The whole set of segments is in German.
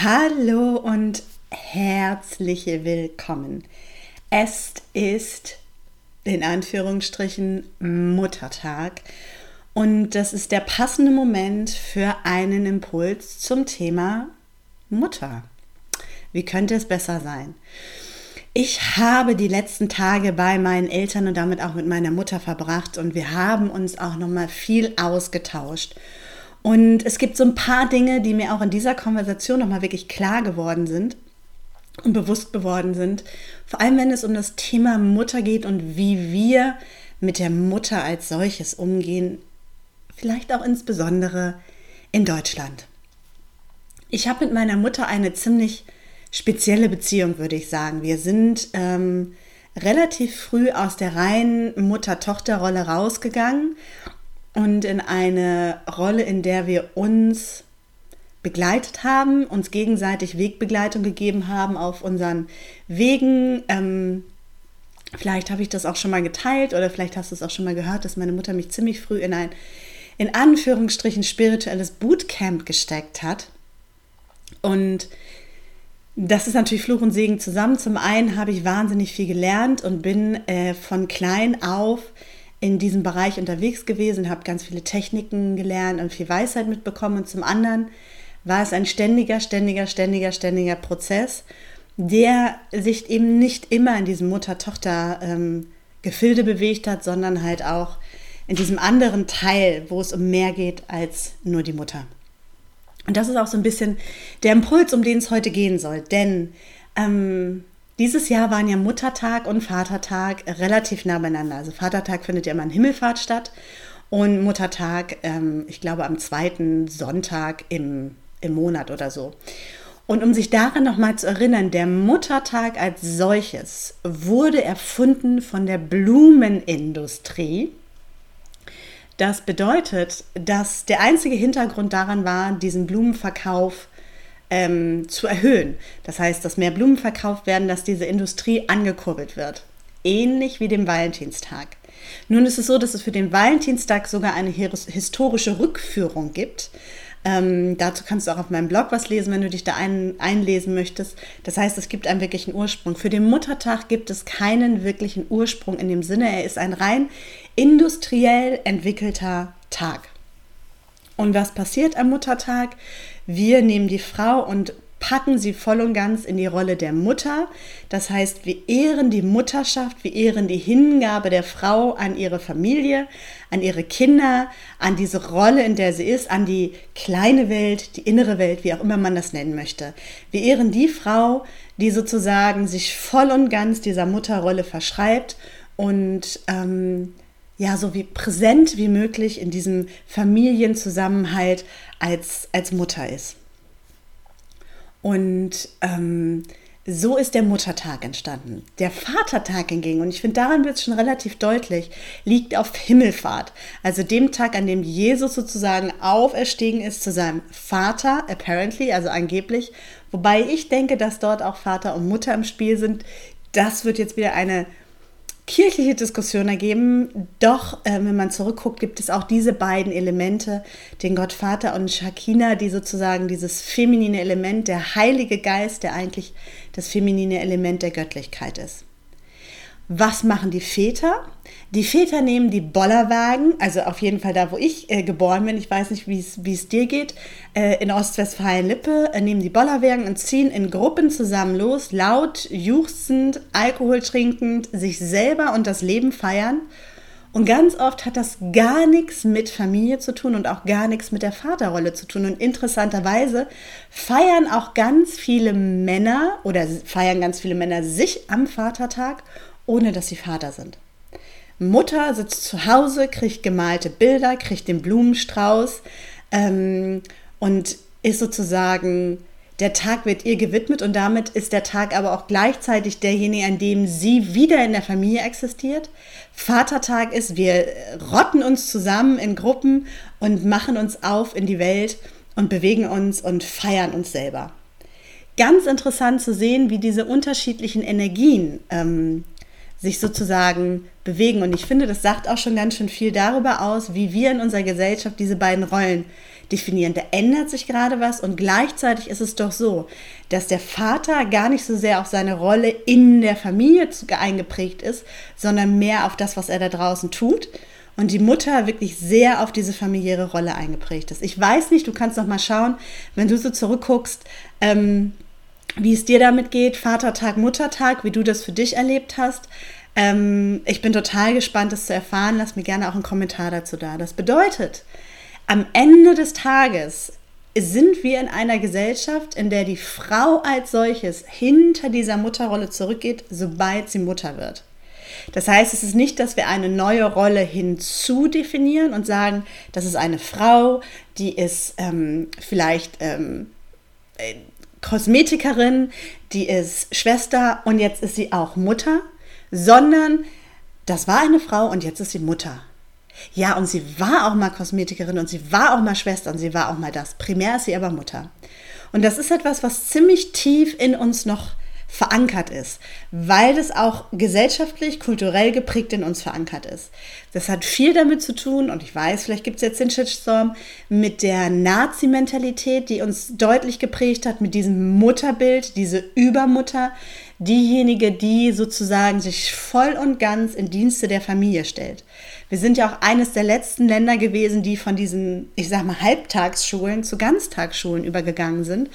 Hallo und herzlich willkommen. Es ist in Anführungsstrichen Muttertag und das ist der passende Moment für einen Impuls zum Thema Mutter. Wie könnte es besser sein? Ich habe die letzten Tage bei meinen Eltern und damit auch mit meiner Mutter verbracht und wir haben uns auch noch mal viel ausgetauscht. Und es gibt so ein paar Dinge, die mir auch in dieser Konversation nochmal wirklich klar geworden sind und bewusst geworden sind. Vor allem, wenn es um das Thema Mutter geht und wie wir mit der Mutter als solches umgehen. Vielleicht auch insbesondere in Deutschland. Ich habe mit meiner Mutter eine ziemlich spezielle Beziehung, würde ich sagen. Wir sind ähm, relativ früh aus der reinen Mutter-Tochter-Rolle rausgegangen und in eine Rolle, in der wir uns begleitet haben, uns gegenseitig Wegbegleitung gegeben haben auf unseren Wegen. Ähm, vielleicht habe ich das auch schon mal geteilt oder vielleicht hast du es auch schon mal gehört, dass meine Mutter mich ziemlich früh in ein, in Anführungsstrichen, spirituelles Bootcamp gesteckt hat. Und das ist natürlich Fluch und Segen zusammen. Zum einen habe ich wahnsinnig viel gelernt und bin äh, von klein auf in diesem Bereich unterwegs gewesen, habe ganz viele Techniken gelernt und viel Weisheit mitbekommen. Und zum anderen war es ein ständiger, ständiger, ständiger, ständiger Prozess, der sich eben nicht immer in diesem Mutter-Tochter-Gefilde bewegt hat, sondern halt auch in diesem anderen Teil, wo es um mehr geht als nur die Mutter. Und das ist auch so ein bisschen der Impuls, um den es heute gehen soll. Denn ähm, dieses Jahr waren ja Muttertag und Vatertag relativ nah beieinander. Also Vatertag findet ja immer in Himmelfahrt statt und Muttertag, ähm, ich glaube, am zweiten Sonntag im, im Monat oder so. Und um sich daran nochmal zu erinnern, der Muttertag als solches wurde erfunden von der Blumenindustrie. Das bedeutet, dass der einzige Hintergrund daran war, diesen Blumenverkauf ähm, zu erhöhen. Das heißt, dass mehr Blumen verkauft werden, dass diese Industrie angekurbelt wird. Ähnlich wie dem Valentinstag. Nun ist es so, dass es für den Valentinstag sogar eine historische Rückführung gibt. Ähm, dazu kannst du auch auf meinem Blog was lesen, wenn du dich da ein, einlesen möchtest. Das heißt, es gibt einen wirklichen Ursprung. Für den Muttertag gibt es keinen wirklichen Ursprung in dem Sinne, er ist ein rein industriell entwickelter Tag. Und was passiert am Muttertag? Wir nehmen die Frau und packen sie voll und ganz in die Rolle der Mutter. Das heißt, wir ehren die Mutterschaft, wir ehren die Hingabe der Frau an ihre Familie, an ihre Kinder, an diese Rolle, in der sie ist, an die kleine Welt, die innere Welt, wie auch immer man das nennen möchte. Wir ehren die Frau, die sozusagen sich voll und ganz dieser Mutterrolle verschreibt und ähm, ja, so wie präsent wie möglich in diesem Familienzusammenhalt als, als Mutter ist. Und ähm, so ist der Muttertag entstanden. Der Vatertag hingegen, und ich finde, daran wird es schon relativ deutlich, liegt auf Himmelfahrt. Also dem Tag, an dem Jesus sozusagen auferstiegen ist zu seinem Vater, apparently, also angeblich. Wobei ich denke, dass dort auch Vater und Mutter im Spiel sind. Das wird jetzt wieder eine kirchliche Diskussion ergeben. Doch, äh, wenn man zurückguckt, gibt es auch diese beiden Elemente, den Gottvater und Shakina, die sozusagen dieses feminine Element, der Heilige Geist, der eigentlich das feminine Element der Göttlichkeit ist. Was machen die Väter? Die Väter nehmen die Bollerwagen, also auf jeden Fall da, wo ich äh, geboren bin, ich weiß nicht, wie es dir geht, äh, in Ostwestfalen-Lippe, äh, nehmen die Bollerwagen und ziehen in Gruppen zusammen los, laut, juchzend, Alkohol trinkend, sich selber und das Leben feiern. Und ganz oft hat das gar nichts mit Familie zu tun und auch gar nichts mit der Vaterrolle zu tun. Und interessanterweise feiern auch ganz viele Männer oder feiern ganz viele Männer sich am Vatertag ohne dass sie Vater sind. Mutter sitzt zu Hause, kriegt gemalte Bilder, kriegt den Blumenstrauß ähm, und ist sozusagen Der Tag wird ihr gewidmet und damit ist der Tag aber auch gleichzeitig derjenige, an dem sie wieder in der Familie existiert. Vatertag ist, wir rotten uns zusammen in Gruppen und machen uns auf in die Welt und bewegen uns und feiern uns selber. Ganz interessant zu sehen, wie diese unterschiedlichen Energien ähm, sich sozusagen bewegen. Und ich finde, das sagt auch schon ganz schön viel darüber aus, wie wir in unserer Gesellschaft diese beiden Rollen definieren. Da ändert sich gerade was und gleichzeitig ist es doch so, dass der Vater gar nicht so sehr auf seine Rolle in der Familie eingeprägt ist, sondern mehr auf das, was er da draußen tut. Und die Mutter wirklich sehr auf diese familiäre Rolle eingeprägt ist. Ich weiß nicht, du kannst noch mal schauen, wenn du so zurückguckst, ähm, wie es dir damit geht, Vatertag, Muttertag, wie du das für dich erlebt hast. Ähm, ich bin total gespannt, das zu erfahren. Lass mir gerne auch einen Kommentar dazu da. Das bedeutet, am Ende des Tages sind wir in einer Gesellschaft, in der die Frau als solches hinter dieser Mutterrolle zurückgeht, sobald sie Mutter wird. Das heißt, es ist nicht, dass wir eine neue Rolle hinzudefinieren und sagen, das ist eine Frau, die ist ähm, vielleicht ähm, äh, Kosmetikerin, die ist Schwester und jetzt ist sie auch Mutter, sondern das war eine Frau und jetzt ist sie Mutter. Ja, und sie war auch mal Kosmetikerin und sie war auch mal Schwester und sie war auch mal das. Primär ist sie aber Mutter. Und das ist etwas, was ziemlich tief in uns noch verankert ist, weil das auch gesellschaftlich, kulturell geprägt in uns verankert ist. Das hat viel damit zu tun, und ich weiß, vielleicht gibt es jetzt den Shitstorm, mit der Nazi-Mentalität, die uns deutlich geprägt hat, mit diesem Mutterbild, diese Übermutter, diejenige, die sozusagen sich voll und ganz in Dienste der Familie stellt. Wir sind ja auch eines der letzten Länder gewesen, die von diesen, ich sag mal, Halbtagsschulen zu Ganztagsschulen übergegangen sind.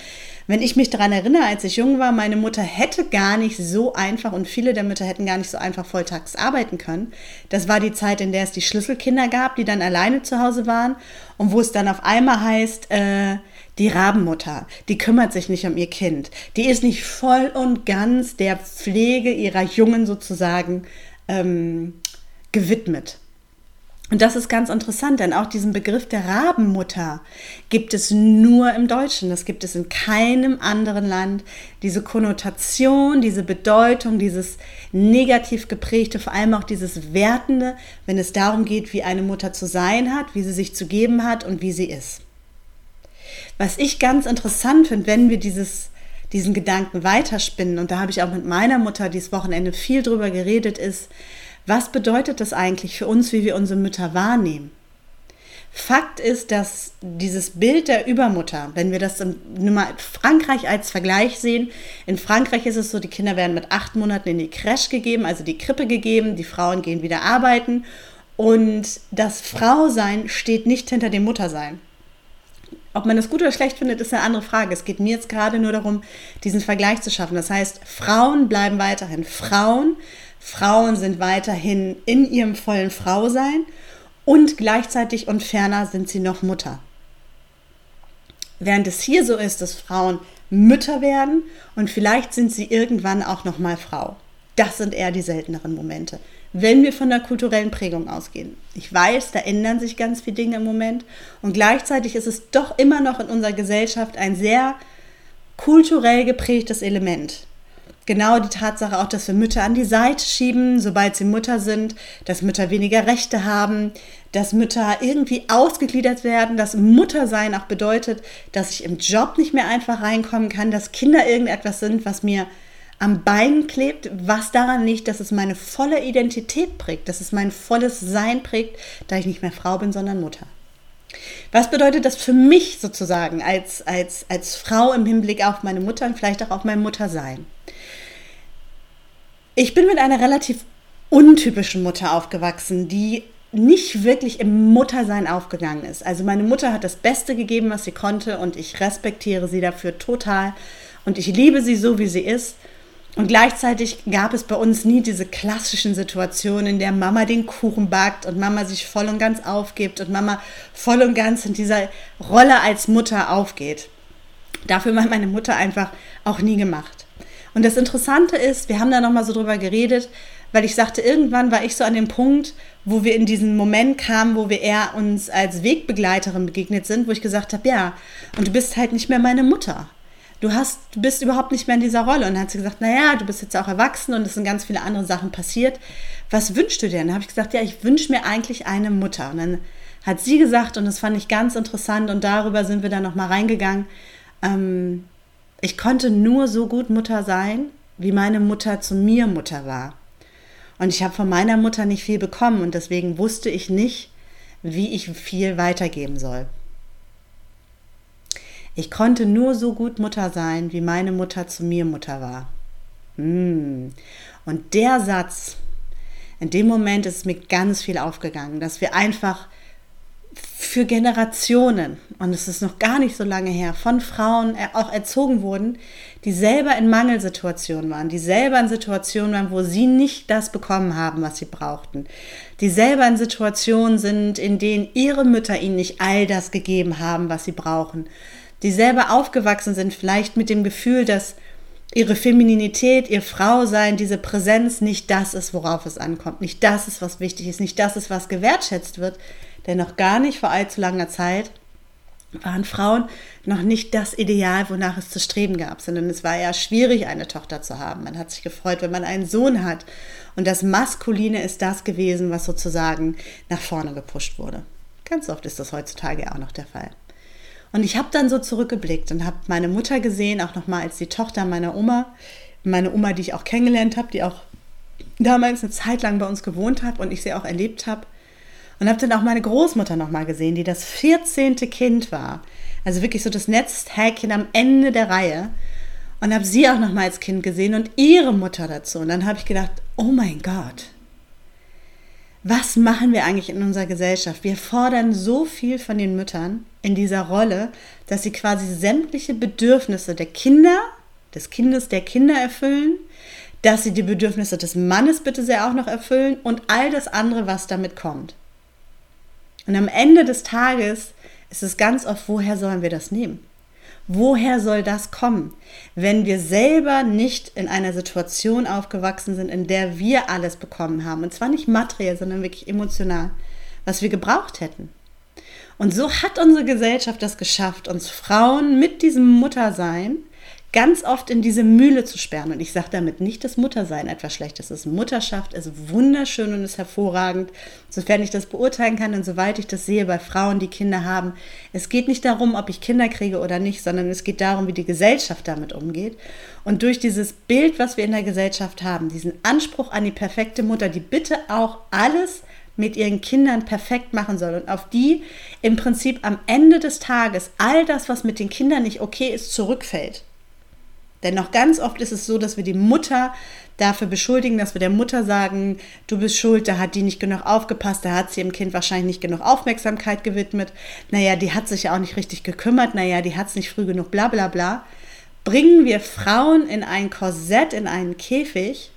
Wenn ich mich daran erinnere, als ich jung war, meine Mutter hätte gar nicht so einfach und viele der Mütter hätten gar nicht so einfach volltags arbeiten können. Das war die Zeit, in der es die Schlüsselkinder gab, die dann alleine zu Hause waren und wo es dann auf einmal heißt, äh, die Rabenmutter, die kümmert sich nicht um ihr Kind. Die ist nicht voll und ganz der Pflege ihrer Jungen sozusagen ähm, gewidmet. Und das ist ganz interessant, denn auch diesen Begriff der Rabenmutter gibt es nur im Deutschen. Das gibt es in keinem anderen Land. Diese Konnotation, diese Bedeutung, dieses negativ geprägte, vor allem auch dieses Wertende, wenn es darum geht, wie eine Mutter zu sein hat, wie sie sich zu geben hat und wie sie ist. Was ich ganz interessant finde, wenn wir dieses, diesen Gedanken weiterspinnen, und da habe ich auch mit meiner Mutter dieses Wochenende viel drüber geredet, ist, was bedeutet das eigentlich für uns, wie wir unsere Mütter wahrnehmen? Fakt ist, dass dieses Bild der Übermutter, wenn wir das in Frankreich als Vergleich sehen, in Frankreich ist es so, die Kinder werden mit acht Monaten in die Creche gegeben, also die Krippe gegeben, die Frauen gehen wieder arbeiten und das Frausein steht nicht hinter dem Muttersein. Ob man das gut oder schlecht findet, ist eine andere Frage. Es geht mir jetzt gerade nur darum, diesen Vergleich zu schaffen. Das heißt, Frauen bleiben weiterhin Frauen, Frauen sind weiterhin in ihrem vollen Frausein und gleichzeitig und ferner sind sie noch Mutter. Während es hier so ist, dass Frauen Mütter werden und vielleicht sind sie irgendwann auch noch mal Frau. Das sind eher die selteneren Momente wenn wir von der kulturellen Prägung ausgehen. Ich weiß, da ändern sich ganz viele Dinge im Moment und gleichzeitig ist es doch immer noch in unserer Gesellschaft ein sehr kulturell geprägtes Element. Genau die Tatsache auch, dass wir Mütter an die Seite schieben, sobald sie Mutter sind, dass Mütter weniger Rechte haben, dass Mütter irgendwie ausgegliedert werden, dass Muttersein auch bedeutet, dass ich im Job nicht mehr einfach reinkommen kann, dass Kinder irgendetwas sind, was mir am Bein klebt, was daran liegt, dass es meine volle Identität prägt, dass es mein volles Sein prägt, da ich nicht mehr Frau bin, sondern Mutter. Was bedeutet das für mich sozusagen als, als, als Frau im Hinblick auf meine Mutter und vielleicht auch auf mein Muttersein? Ich bin mit einer relativ untypischen Mutter aufgewachsen, die nicht wirklich im Muttersein aufgegangen ist. Also meine Mutter hat das Beste gegeben, was sie konnte und ich respektiere sie dafür total und ich liebe sie so, wie sie ist. Und gleichzeitig gab es bei uns nie diese klassischen Situationen, in der Mama den Kuchen backt und Mama sich voll und ganz aufgibt und Mama voll und ganz in dieser Rolle als Mutter aufgeht. Dafür war meine Mutter einfach auch nie gemacht. Und das Interessante ist, wir haben da nochmal so drüber geredet, weil ich sagte, irgendwann war ich so an dem Punkt, wo wir in diesen Moment kamen, wo wir eher uns als Wegbegleiterin begegnet sind, wo ich gesagt habe, ja, und du bist halt nicht mehr meine Mutter. Du hast, du bist überhaupt nicht mehr in dieser Rolle. Und dann hat sie gesagt, naja, du bist jetzt auch erwachsen und es sind ganz viele andere Sachen passiert. Was wünschst du dir? Dann habe ich gesagt, ja, ich wünsche mir eigentlich eine Mutter. Und dann hat sie gesagt, und das fand ich ganz interessant, und darüber sind wir dann nochmal reingegangen, ähm, ich konnte nur so gut Mutter sein, wie meine Mutter zu mir Mutter war. Und ich habe von meiner Mutter nicht viel bekommen und deswegen wusste ich nicht, wie ich viel weitergeben soll. Ich konnte nur so gut Mutter sein, wie meine Mutter zu mir Mutter war. Mm. Und der Satz, in dem Moment ist mir ganz viel aufgegangen, dass wir einfach für Generationen, und es ist noch gar nicht so lange her, von Frauen auch erzogen wurden, die selber in Mangelsituationen waren, die selber in Situationen waren, wo sie nicht das bekommen haben, was sie brauchten, die selber in Situationen sind, in denen ihre Mütter ihnen nicht all das gegeben haben, was sie brauchen, die selber aufgewachsen sind, vielleicht mit dem Gefühl, dass ihre Femininität, ihr Frausein, diese Präsenz nicht das ist, worauf es ankommt, nicht das ist, was wichtig ist, nicht das ist, was gewertschätzt wird, denn noch gar nicht vor allzu langer Zeit waren Frauen noch nicht das Ideal, wonach es zu streben gab, sondern es war ja schwierig, eine Tochter zu haben. Man hat sich gefreut, wenn man einen Sohn hat. Und das Maskuline ist das gewesen, was sozusagen nach vorne gepusht wurde. Ganz oft ist das heutzutage auch noch der Fall. Und ich habe dann so zurückgeblickt und habe meine Mutter gesehen, auch nochmal als die Tochter meiner Oma, meine Oma, die ich auch kennengelernt habe, die auch damals eine Zeit lang bei uns gewohnt hat und ich sie auch erlebt habe. Und habe dann auch meine Großmutter nochmal gesehen, die das 14. Kind war. Also wirklich so das Netzhäkchen am Ende der Reihe. Und habe sie auch nochmal als Kind gesehen und ihre Mutter dazu. Und dann habe ich gedacht, oh mein Gott, was machen wir eigentlich in unserer Gesellschaft? Wir fordern so viel von den Müttern in dieser Rolle, dass sie quasi sämtliche Bedürfnisse der Kinder, des Kindes, der Kinder erfüllen, dass sie die Bedürfnisse des Mannes bitte sehr auch noch erfüllen und all das andere, was damit kommt. Und am Ende des Tages ist es ganz oft, woher sollen wir das nehmen? Woher soll das kommen, wenn wir selber nicht in einer Situation aufgewachsen sind, in der wir alles bekommen haben? Und zwar nicht materiell, sondern wirklich emotional, was wir gebraucht hätten. Und so hat unsere Gesellschaft das geschafft, uns Frauen mit diesem Muttersein ganz oft in diese Mühle zu sperren. Und ich sage damit nicht, dass Muttersein etwas Schlechtes ist. Mutterschaft ist wunderschön und ist hervorragend, sofern ich das beurteilen kann und soweit ich das sehe bei Frauen, die Kinder haben. Es geht nicht darum, ob ich Kinder kriege oder nicht, sondern es geht darum, wie die Gesellschaft damit umgeht. Und durch dieses Bild, was wir in der Gesellschaft haben, diesen Anspruch an die perfekte Mutter, die bitte auch alles mit ihren Kindern perfekt machen soll und auf die im Prinzip am Ende des Tages all das, was mit den Kindern nicht okay ist, zurückfällt. Denn noch ganz oft ist es so, dass wir die Mutter dafür beschuldigen, dass wir der Mutter sagen, du bist schuld, da hat die nicht genug aufgepasst, da hat sie ihrem Kind wahrscheinlich nicht genug Aufmerksamkeit gewidmet, naja, die hat sich ja auch nicht richtig gekümmert, naja, die hat es nicht früh genug, bla bla bla. Bringen wir Frauen in ein Korsett, in einen Käfig,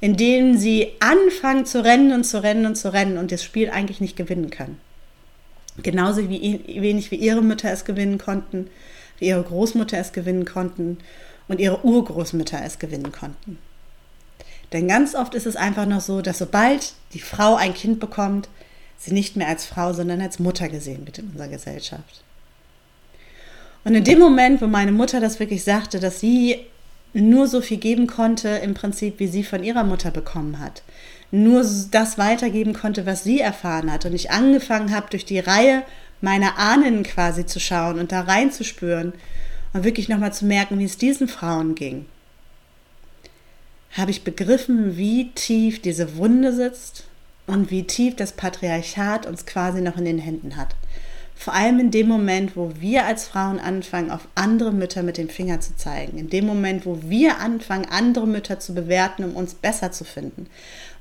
in dem sie anfangen zu rennen und zu rennen und zu rennen und das Spiel eigentlich nicht gewinnen können. Genauso wie wenig wie ihre Mütter es gewinnen konnten wie ihre Großmutter es gewinnen konnten und ihre Urgroßmütter es gewinnen konnten. Denn ganz oft ist es einfach noch so, dass sobald die Frau ein Kind bekommt, sie nicht mehr als Frau, sondern als Mutter gesehen wird in unserer Gesellschaft. Und in dem Moment, wo meine Mutter das wirklich sagte, dass sie nur so viel geben konnte, im Prinzip, wie sie von ihrer Mutter bekommen hat, nur das weitergeben konnte, was sie erfahren hat, und ich angefangen habe, durch die Reihe meiner Ahnen quasi zu schauen und da reinzuspüren und wirklich nochmal zu merken, wie es diesen Frauen ging, habe ich begriffen, wie tief diese Wunde sitzt und wie tief das Patriarchat uns quasi noch in den Händen hat. Vor allem in dem Moment, wo wir als Frauen anfangen, auf andere Mütter mit dem Finger zu zeigen. In dem Moment, wo wir anfangen, andere Mütter zu bewerten, um uns besser zu finden.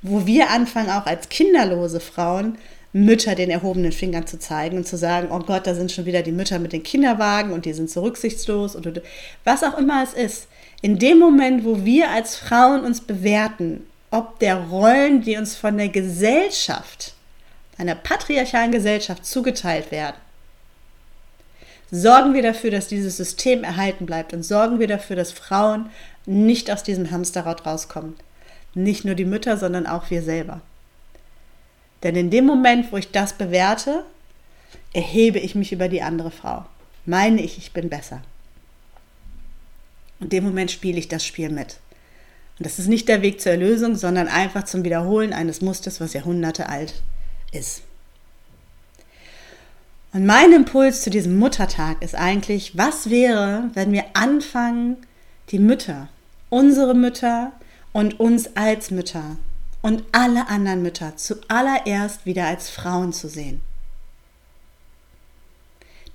Wo wir anfangen, auch als kinderlose Frauen Mütter den erhobenen Finger zu zeigen und zu sagen, oh Gott, da sind schon wieder die Mütter mit den Kinderwagen und die sind so rücksichtslos oder was auch immer es ist. In dem Moment, wo wir als Frauen uns bewerten, ob der Rollen, die uns von der Gesellschaft, einer patriarchalen Gesellschaft zugeteilt werden, sorgen wir dafür, dass dieses System erhalten bleibt und sorgen wir dafür, dass Frauen nicht aus diesem Hamsterrad rauskommen. Nicht nur die Mütter, sondern auch wir selber. Denn in dem Moment, wo ich das bewerte, erhebe ich mich über die andere Frau. Meine ich, ich bin besser. In dem Moment spiele ich das Spiel mit. Und das ist nicht der Weg zur Erlösung, sondern einfach zum Wiederholen eines Musters, was Jahrhunderte alt ist. Und mein Impuls zu diesem Muttertag ist eigentlich, was wäre, wenn wir anfangen, die Mütter, unsere Mütter und uns als Mütter und alle anderen Mütter zuallererst wieder als Frauen zu sehen,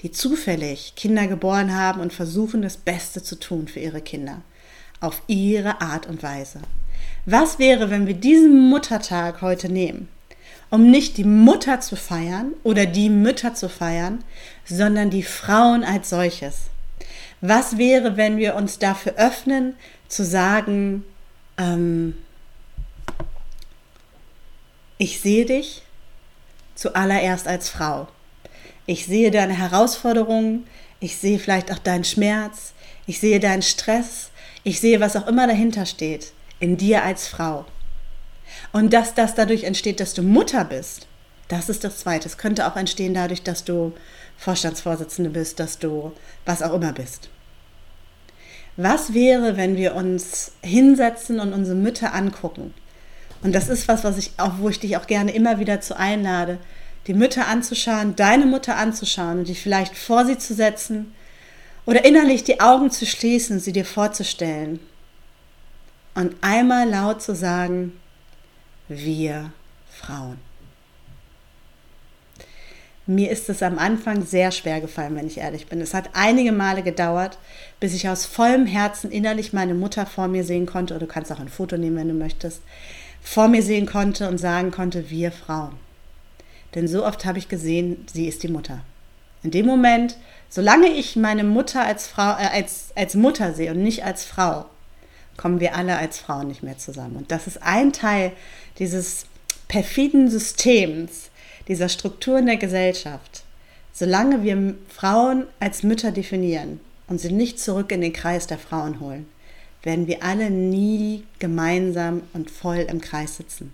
die zufällig Kinder geboren haben und versuchen, das Beste zu tun für ihre Kinder, auf ihre Art und Weise. Was wäre, wenn wir diesen Muttertag heute nehmen um nicht die Mutter zu feiern oder die Mütter zu feiern, sondern die Frauen als solches. Was wäre, wenn wir uns dafür öffnen, zu sagen, ähm, ich sehe dich zuallererst als Frau. Ich sehe deine Herausforderungen, ich sehe vielleicht auch deinen Schmerz, ich sehe deinen Stress, ich sehe, was auch immer dahinter steht, in dir als Frau. Und dass das dadurch entsteht, dass du Mutter bist, das ist das Zweite. Es könnte auch entstehen dadurch, dass du Vorstandsvorsitzende bist, dass du was auch immer bist. Was wäre, wenn wir uns hinsetzen und unsere Mütter angucken? Und das ist was, was ich auch, wo ich dich auch gerne immer wieder zu einlade, die Mütter anzuschauen, deine Mutter anzuschauen und dich vielleicht vor sie zu setzen oder innerlich die Augen zu schließen, sie dir vorzustellen und einmal laut zu sagen, wir Frauen. Mir ist es am Anfang sehr schwer gefallen, wenn ich ehrlich bin. Es hat einige Male gedauert, bis ich aus vollem Herzen innerlich meine Mutter vor mir sehen konnte, oder du kannst auch ein Foto nehmen, wenn du möchtest, vor mir sehen konnte und sagen konnte, wir Frauen. Denn so oft habe ich gesehen, sie ist die Mutter. In dem Moment, solange ich meine Mutter als, Frau, äh, als, als Mutter sehe und nicht als Frau, kommen wir alle als Frauen nicht mehr zusammen. Und das ist ein Teil dieses perfiden Systems, dieser Struktur in der Gesellschaft. Solange wir Frauen als Mütter definieren und sie nicht zurück in den Kreis der Frauen holen, werden wir alle nie gemeinsam und voll im Kreis sitzen.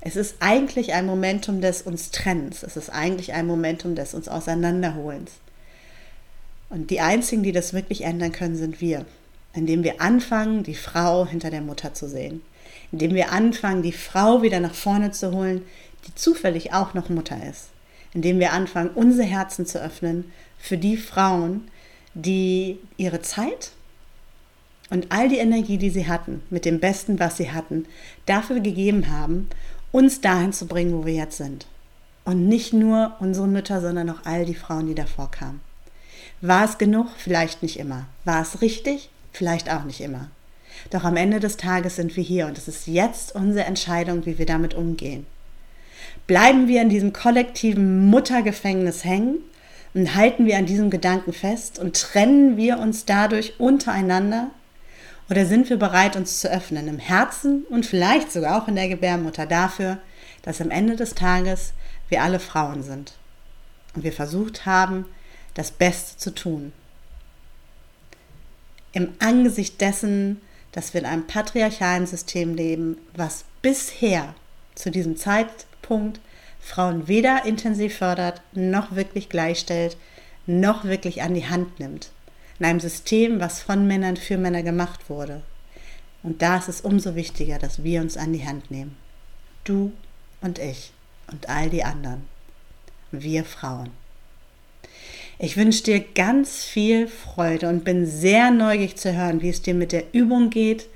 Es ist eigentlich ein Momentum des uns Trennens. Es ist eigentlich ein Momentum des uns Auseinanderholens. Und die einzigen, die das wirklich ändern können, sind wir indem wir anfangen, die Frau hinter der Mutter zu sehen, indem wir anfangen, die Frau wieder nach vorne zu holen, die zufällig auch noch Mutter ist, indem wir anfangen, unsere Herzen zu öffnen für die Frauen, die ihre Zeit und all die Energie, die sie hatten, mit dem Besten, was sie hatten, dafür gegeben haben, uns dahin zu bringen, wo wir jetzt sind. Und nicht nur unsere Mütter, sondern auch all die Frauen, die davor kamen. War es genug? Vielleicht nicht immer. War es richtig? Vielleicht auch nicht immer. Doch am Ende des Tages sind wir hier und es ist jetzt unsere Entscheidung, wie wir damit umgehen. Bleiben wir in diesem kollektiven Muttergefängnis hängen und halten wir an diesem Gedanken fest und trennen wir uns dadurch untereinander? Oder sind wir bereit, uns zu öffnen im Herzen und vielleicht sogar auch in der Gebärmutter dafür, dass am Ende des Tages wir alle Frauen sind und wir versucht haben, das Beste zu tun, im Angesicht dessen, dass wir in einem patriarchalen System leben, was bisher zu diesem Zeitpunkt Frauen weder intensiv fördert, noch wirklich gleichstellt, noch wirklich an die Hand nimmt. In einem System, was von Männern für Männer gemacht wurde. Und da ist es umso wichtiger, dass wir uns an die Hand nehmen. Du und ich und all die anderen. Wir Frauen. Ich wünsche dir ganz viel Freude und bin sehr neugierig zu hören, wie es dir mit der Übung geht,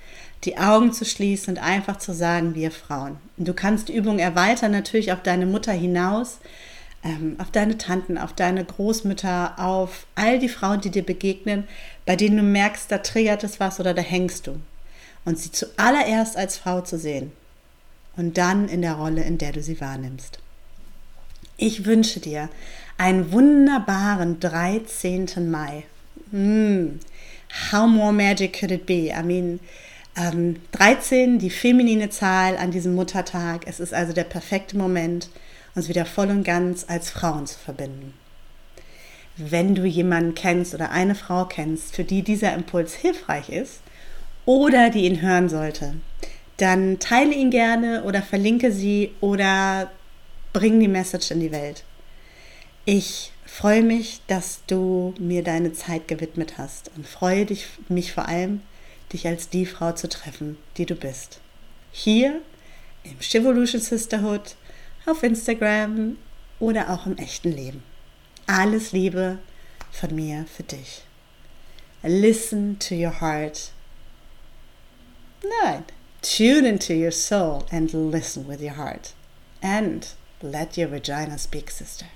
die Augen zu schließen und einfach zu sagen, wir Frauen. du kannst die Übung erweitern, natürlich auf deine Mutter hinaus, ähm, auf deine Tanten, auf deine Großmütter, auf all die Frauen, die dir begegnen, bei denen du merkst, da triggert es was oder da hängst du. Und sie zuallererst als Frau zu sehen und dann in der Rolle, in der du sie wahrnimmst. Ich wünsche dir einen wunderbaren 13. Mai. Mm, how more magic could it be? I mean, ähm, 13, die feminine Zahl an diesem Muttertag. Es ist also der perfekte Moment, uns wieder voll und ganz als Frauen zu verbinden. Wenn du jemanden kennst oder eine Frau kennst, für die dieser Impuls hilfreich ist oder die ihn hören sollte, dann teile ihn gerne oder verlinke sie oder bring die Message in die Welt. Ich freue mich, dass du mir deine Zeit gewidmet hast und freue dich, mich vor allem, dich als die Frau zu treffen, die du bist. Hier im Chivolution Sisterhood, auf Instagram oder auch im echten Leben. Alles Liebe von mir für dich. Listen to your heart. Nein, tune into your soul and listen with your heart. And let your vagina speak, sister.